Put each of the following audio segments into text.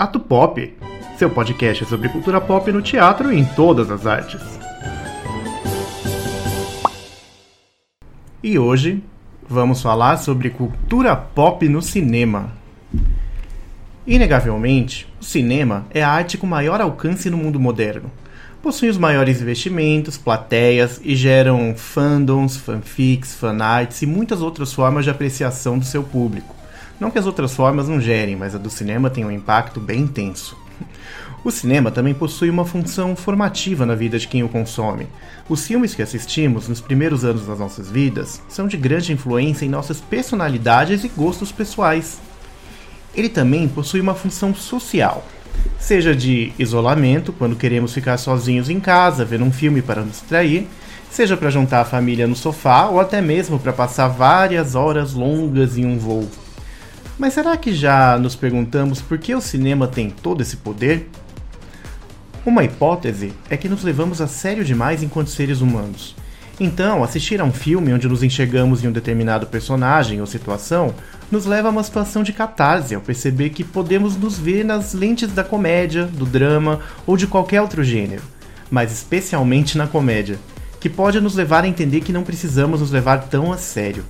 Ato Pop, seu podcast sobre cultura pop no teatro e em todas as artes. E hoje vamos falar sobre cultura pop no cinema. Inegavelmente, o cinema é a arte com maior alcance no mundo moderno. Possui os maiores investimentos, plateias e geram fandoms, fanfics, fanarts e muitas outras formas de apreciação do seu público. Não que as outras formas não gerem, mas a do cinema tem um impacto bem intenso. O cinema também possui uma função formativa na vida de quem o consome. Os filmes que assistimos nos primeiros anos das nossas vidas são de grande influência em nossas personalidades e gostos pessoais. Ele também possui uma função social, seja de isolamento, quando queremos ficar sozinhos em casa, ver um filme para nos distrair, seja para juntar a família no sofá ou até mesmo para passar várias horas longas em um voo. Mas será que já nos perguntamos por que o cinema tem todo esse poder? Uma hipótese é que nos levamos a sério demais enquanto seres humanos. Então, assistir a um filme onde nos enxergamos em um determinado personagem ou situação nos leva a uma situação de catarse ao perceber que podemos nos ver nas lentes da comédia, do drama ou de qualquer outro gênero, mas especialmente na comédia, que pode nos levar a entender que não precisamos nos levar tão a sério.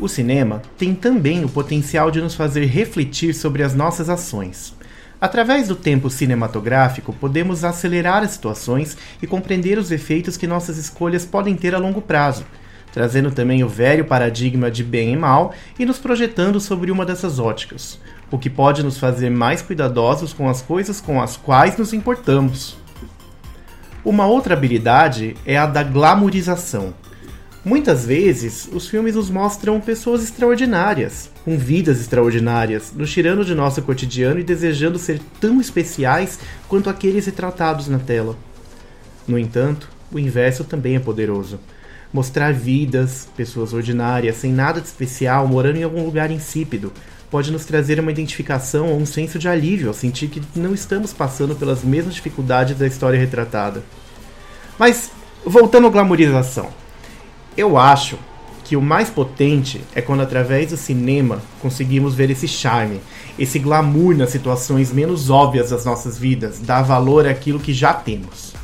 O cinema tem também o potencial de nos fazer refletir sobre as nossas ações. Através do tempo cinematográfico, podemos acelerar as situações e compreender os efeitos que nossas escolhas podem ter a longo prazo, trazendo também o velho paradigma de bem e mal e nos projetando sobre uma dessas óticas, o que pode nos fazer mais cuidadosos com as coisas com as quais nos importamos. Uma outra habilidade é a da glamorização Muitas vezes, os filmes nos mostram pessoas extraordinárias, com vidas extraordinárias, nos tirando de nosso cotidiano e desejando ser tão especiais quanto aqueles retratados na tela. No entanto, o inverso também é poderoso. Mostrar vidas, pessoas ordinárias, sem nada de especial, morando em algum lugar insípido, pode nos trazer uma identificação ou um senso de alívio ao sentir que não estamos passando pelas mesmas dificuldades da história retratada. Mas, voltando à glamorização. Eu acho que o mais potente é quando, através do cinema, conseguimos ver esse charme, esse glamour nas situações menos óbvias das nossas vidas, dar valor àquilo que já temos.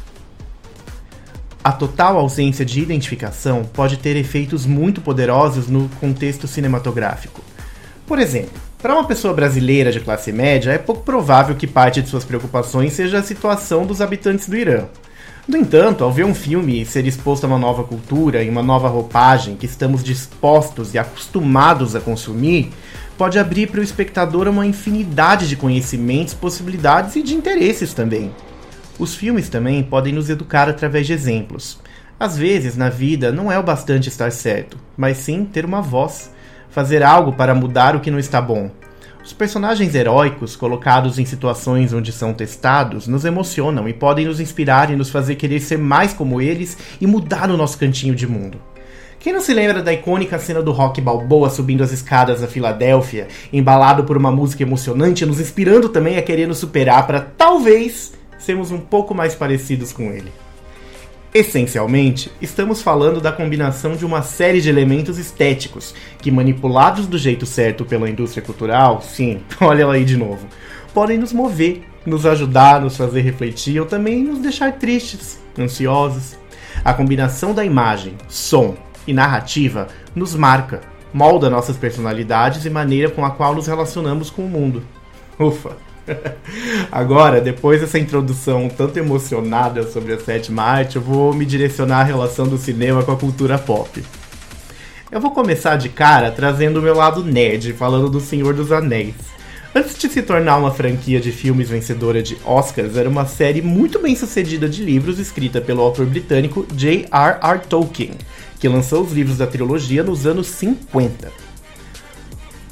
A total ausência de identificação pode ter efeitos muito poderosos no contexto cinematográfico. Por exemplo, para uma pessoa brasileira de classe média, é pouco provável que parte de suas preocupações seja a situação dos habitantes do Irã. No entanto, ao ver um filme ser exposto a uma nova cultura e uma nova roupagem que estamos dispostos e acostumados a consumir, pode abrir para o espectador uma infinidade de conhecimentos, possibilidades e de interesses também. Os filmes também podem nos educar através de exemplos. Às vezes, na vida, não é o bastante estar certo, mas sim ter uma voz, fazer algo para mudar o que não está bom, os personagens heróicos, colocados em situações onde são testados, nos emocionam e podem nos inspirar e nos fazer querer ser mais como eles e mudar o nosso cantinho de mundo. Quem não se lembra da icônica cena do Rock Balboa subindo as escadas da Filadélfia, embalado por uma música emocionante, nos inspirando também a querer nos superar para talvez sermos um pouco mais parecidos com ele? Essencialmente, estamos falando da combinação de uma série de elementos estéticos que, manipulados do jeito certo pela indústria cultural, sim, olha ela aí de novo, podem nos mover, nos ajudar, nos fazer refletir ou também nos deixar tristes, ansiosos. A combinação da imagem, som e narrativa nos marca, molda nossas personalidades e maneira com a qual nos relacionamos com o mundo. Ufa! Agora, depois dessa introdução tanto emocionada sobre a sétima arte, eu vou me direcionar à relação do cinema com a cultura pop. Eu vou começar de cara trazendo o meu lado nerd, falando do Senhor dos Anéis. Antes de se tornar uma franquia de filmes vencedora de Oscars, era uma série muito bem sucedida de livros escrita pelo autor britânico J.R.R. Tolkien, que lançou os livros da trilogia nos anos 50.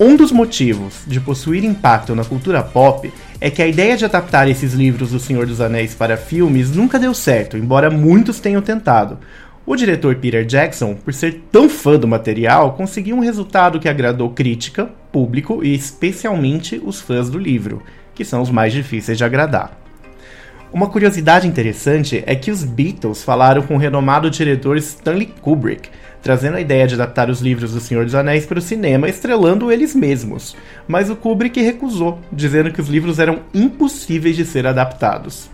Um dos motivos de possuir impacto na cultura pop é que a ideia de adaptar esses livros do Senhor dos Anéis para filmes nunca deu certo, embora muitos tenham tentado. O diretor Peter Jackson, por ser tão fã do material, conseguiu um resultado que agradou crítica, público e especialmente os fãs do livro, que são os mais difíceis de agradar. Uma curiosidade interessante é que os Beatles falaram com o renomado diretor Stanley Kubrick trazendo a ideia de adaptar os livros do Senhor dos Anéis para o cinema, estrelando eles mesmos. Mas o Kubrick recusou, dizendo que os livros eram impossíveis de ser adaptados.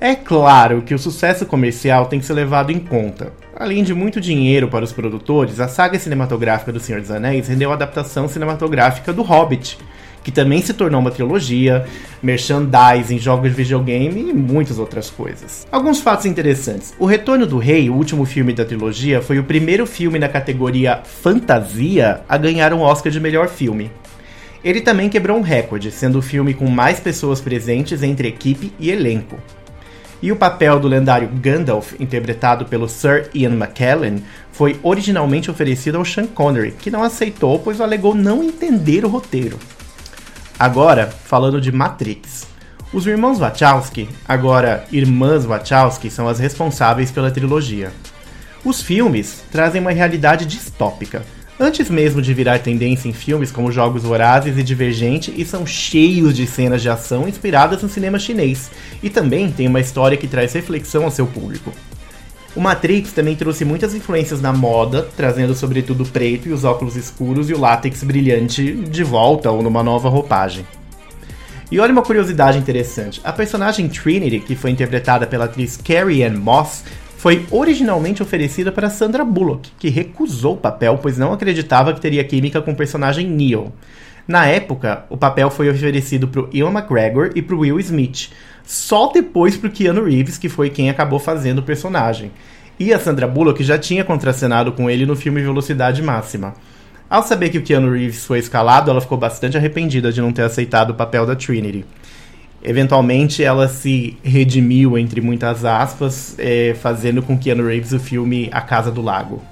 É claro que o sucesso comercial tem que ser levado em conta. Além de muito dinheiro para os produtores, a saga cinematográfica do Senhor dos Anéis rendeu a adaptação cinematográfica do Hobbit, que também se tornou uma trilogia, merchandising, jogos de videogame e muitas outras coisas. Alguns fatos interessantes. O Retorno do Rei, o último filme da trilogia, foi o primeiro filme na categoria fantasia a ganhar um Oscar de melhor filme. Ele também quebrou um recorde, sendo o filme com mais pessoas presentes entre equipe e elenco. E o papel do lendário Gandalf, interpretado pelo Sir Ian McKellen, foi originalmente oferecido ao Sean Connery, que não aceitou, pois alegou não entender o roteiro. Agora, falando de Matrix. Os irmãos Wachowski, agora irmãs Wachowski, são as responsáveis pela trilogia. Os filmes trazem uma realidade distópica, antes mesmo de virar tendência em filmes como Jogos Vorazes e Divergente, e são cheios de cenas de ação inspiradas no cinema chinês, e também tem uma história que traz reflexão ao seu público. O Matrix também trouxe muitas influências na moda, trazendo sobretudo o preto e os óculos escuros e o látex brilhante de volta ou numa nova roupagem. E olha uma curiosidade interessante: a personagem Trinity, que foi interpretada pela atriz Carrie Ann Moss, foi originalmente oferecida para Sandra Bullock, que recusou o papel pois não acreditava que teria química com o personagem Neo. Na época, o papel foi oferecido para Ian McGregor e para Will Smith, só depois para o Keanu Reeves, que foi quem acabou fazendo o personagem. E a Sandra Bullock já tinha contracenado com ele no filme Velocidade Máxima. Ao saber que o Keanu Reeves foi escalado, ela ficou bastante arrependida de não ter aceitado o papel da Trinity. Eventualmente ela se redimiu, entre muitas aspas, é, fazendo com Keanu Reeves o filme A Casa do Lago.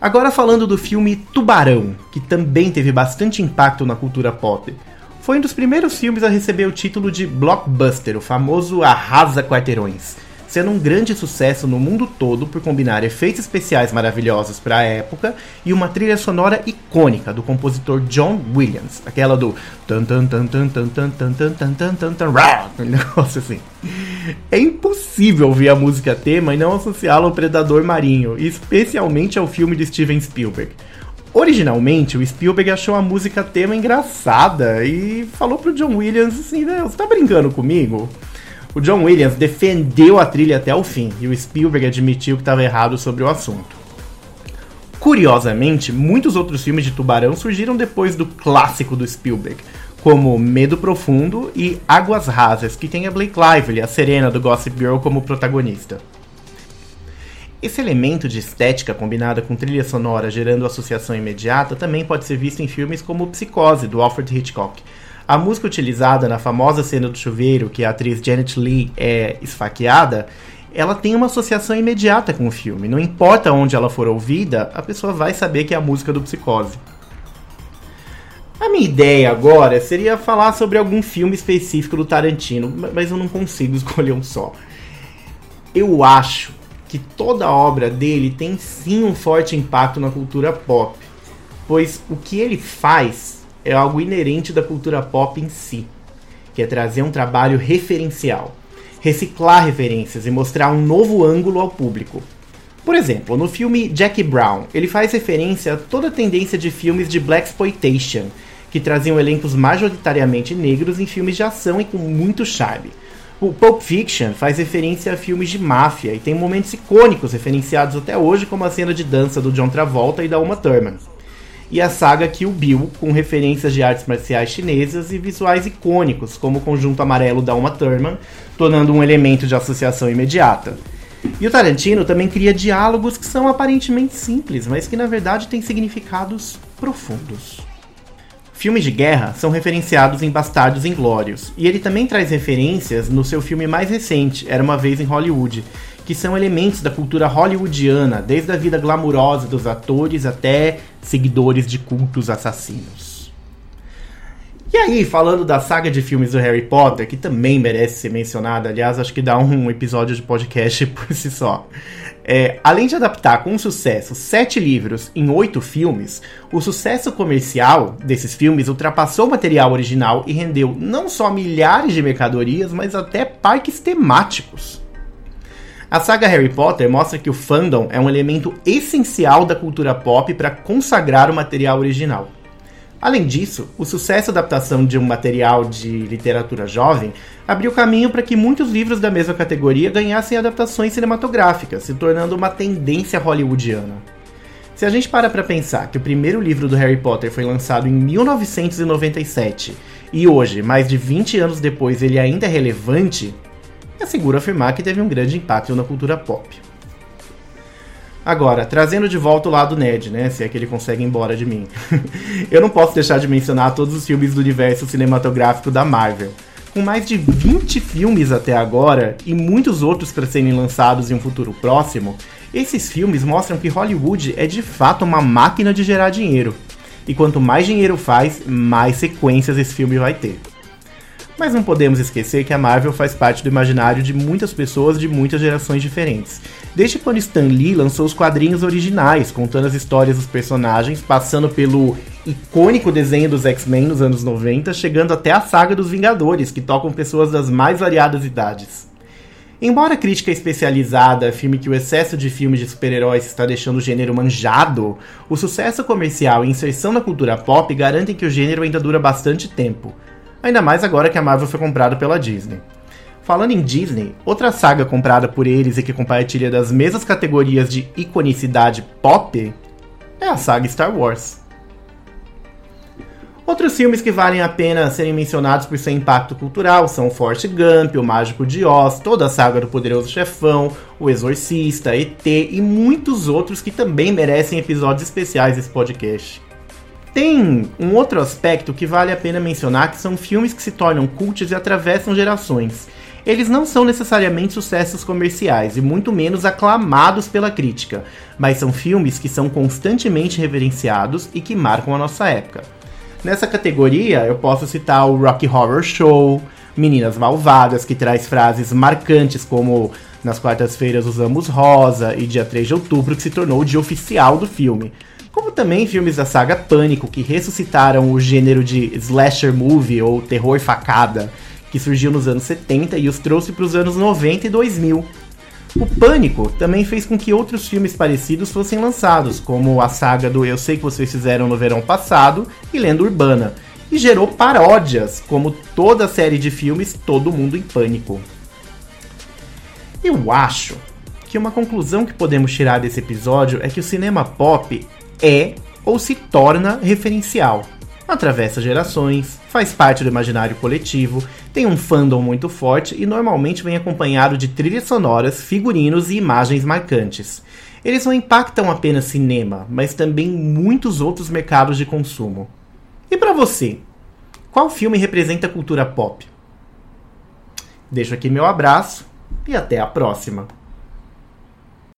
Agora falando do filme Tubarão, que também teve bastante impacto na cultura pop. Foi um dos primeiros filmes a receber o título de blockbuster, o famoso arrasa quarteirões sendo um grande sucesso no mundo todo por combinar efeitos especiais maravilhosos para a época e uma trilha sonora icônica do compositor John Williams, aquela do tan tan tan tan tan tan tan tan tan tan tan tan um negócio assim. É impossível ouvir a música tema e não associá-la ao Predador Marinho, especialmente ao filme de Steven Spielberg. Originalmente, o Spielberg achou a música tema engraçada e falou pro John Williams assim, você tá brincando comigo? O John Williams defendeu a trilha até o fim e o Spielberg admitiu que estava errado sobre o assunto. Curiosamente, muitos outros filmes de tubarão surgiram depois do clássico do Spielberg, como Medo Profundo e Águas Rasas, que tem a Blake Lively, a Serena do Gossip Girl, como protagonista. Esse elemento de estética combinada com trilha sonora gerando associação imediata também pode ser visto em filmes como Psicose, do Alfred Hitchcock, a música utilizada na famosa cena do chuveiro, que a atriz Janet Lee é esfaqueada, ela tem uma associação imediata com o filme. Não importa onde ela for ouvida, a pessoa vai saber que é a música do Psicose. A minha ideia agora seria falar sobre algum filme específico do Tarantino, mas eu não consigo escolher um só. Eu acho que toda obra dele tem sim um forte impacto na cultura pop, pois o que ele faz é algo inerente da cultura pop em si, que é trazer um trabalho referencial, reciclar referências e mostrar um novo ângulo ao público. Por exemplo, no filme Jackie Brown, ele faz referência a toda a tendência de filmes de black exploitation, que traziam elencos majoritariamente negros em filmes de ação e com muito charme. O Pulp Fiction faz referência a filmes de máfia e tem momentos icônicos referenciados até hoje, como a cena de dança do John Travolta e da Uma Thurman e a saga Kill Bill, com referências de artes marciais chinesas e visuais icônicos, como o conjunto amarelo da Uma Thurman, tornando um elemento de associação imediata. E o Tarantino também cria diálogos que são aparentemente simples, mas que na verdade têm significados profundos. Filmes de guerra são referenciados em Bastardos Inglórios, e ele também traz referências no seu filme mais recente, Era uma Vez em Hollywood, que são elementos da cultura hollywoodiana, desde a vida glamurosa dos atores até seguidores de cultos assassinos. E aí, falando da saga de filmes do Harry Potter, que também merece ser mencionada, aliás, acho que dá um episódio de podcast por si só. É, além de adaptar com sucesso sete livros em oito filmes, o sucesso comercial desses filmes ultrapassou o material original e rendeu não só milhares de mercadorias, mas até parques temáticos. A saga Harry Potter mostra que o fandom é um elemento essencial da cultura pop para consagrar o material original. Além disso, o sucesso da adaptação de um material de literatura jovem abriu caminho para que muitos livros da mesma categoria ganhassem adaptações cinematográficas, se tornando uma tendência hollywoodiana. Se a gente para para pensar que o primeiro livro do Harry Potter foi lançado em 1997 e hoje, mais de 20 anos depois, ele ainda é relevante, é seguro afirmar que teve um grande impacto na cultura pop. Agora, trazendo de volta o lado nerd, né? Se é que ele consegue ir embora de mim. eu não posso deixar de mencionar todos os filmes do universo cinematográfico da Marvel. Com mais de 20 filmes até agora e muitos outros para serem lançados em um futuro próximo, esses filmes mostram que Hollywood é de fato uma máquina de gerar dinheiro. E quanto mais dinheiro faz, mais sequências esse filme vai ter. Mas não podemos esquecer que a Marvel faz parte do imaginário de muitas pessoas de muitas gerações diferentes. Desde quando Stan Lee lançou os quadrinhos originais, contando as histórias dos personagens, passando pelo icônico desenho dos X-Men nos anos 90, chegando até a saga dos Vingadores, que tocam pessoas das mais variadas idades. Embora a crítica especializada afirme que o excesso de filmes de super-heróis está deixando o gênero manjado, o sucesso comercial e inserção na cultura pop garantem que o gênero ainda dura bastante tempo ainda mais agora que a Marvel foi comprada pela Disney. Falando em Disney, outra saga comprada por eles e que compartilha das mesmas categorias de iconicidade pop é a saga Star Wars. Outros filmes que valem a pena serem mencionados por seu impacto cultural são Forrest Gump, O Mágico de Oz, toda a saga do Poderoso Chefão, O Exorcista, ET e muitos outros que também merecem episódios especiais desse podcast. Tem um outro aspecto que vale a pena mencionar, que são filmes que se tornam cultos e atravessam gerações. Eles não são necessariamente sucessos comerciais e muito menos aclamados pela crítica, mas são filmes que são constantemente reverenciados e que marcam a nossa época. Nessa categoria, eu posso citar o Rocky Horror Show, Meninas Malvadas, que traz frases marcantes como nas quartas-feiras usamos rosa e dia 3 de outubro, que se tornou o dia oficial do filme como também filmes da saga Pânico, que ressuscitaram o gênero de slasher movie ou terror facada, que surgiu nos anos 70 e os trouxe para os anos 90 e 2000. O Pânico também fez com que outros filmes parecidos fossem lançados, como a saga do Eu Sei Que Vocês Fizeram no Verão Passado e Lenda Urbana, e gerou paródias, como toda a série de filmes Todo Mundo em Pânico. Eu acho que uma conclusão que podemos tirar desse episódio é que o cinema pop é ou se torna referencial. Atravessa gerações, faz parte do imaginário coletivo, tem um fandom muito forte e normalmente vem acompanhado de trilhas sonoras, figurinos e imagens marcantes. Eles não impactam apenas cinema, mas também muitos outros mercados de consumo. E para você, qual filme representa a cultura pop? Deixo aqui meu abraço e até a próxima.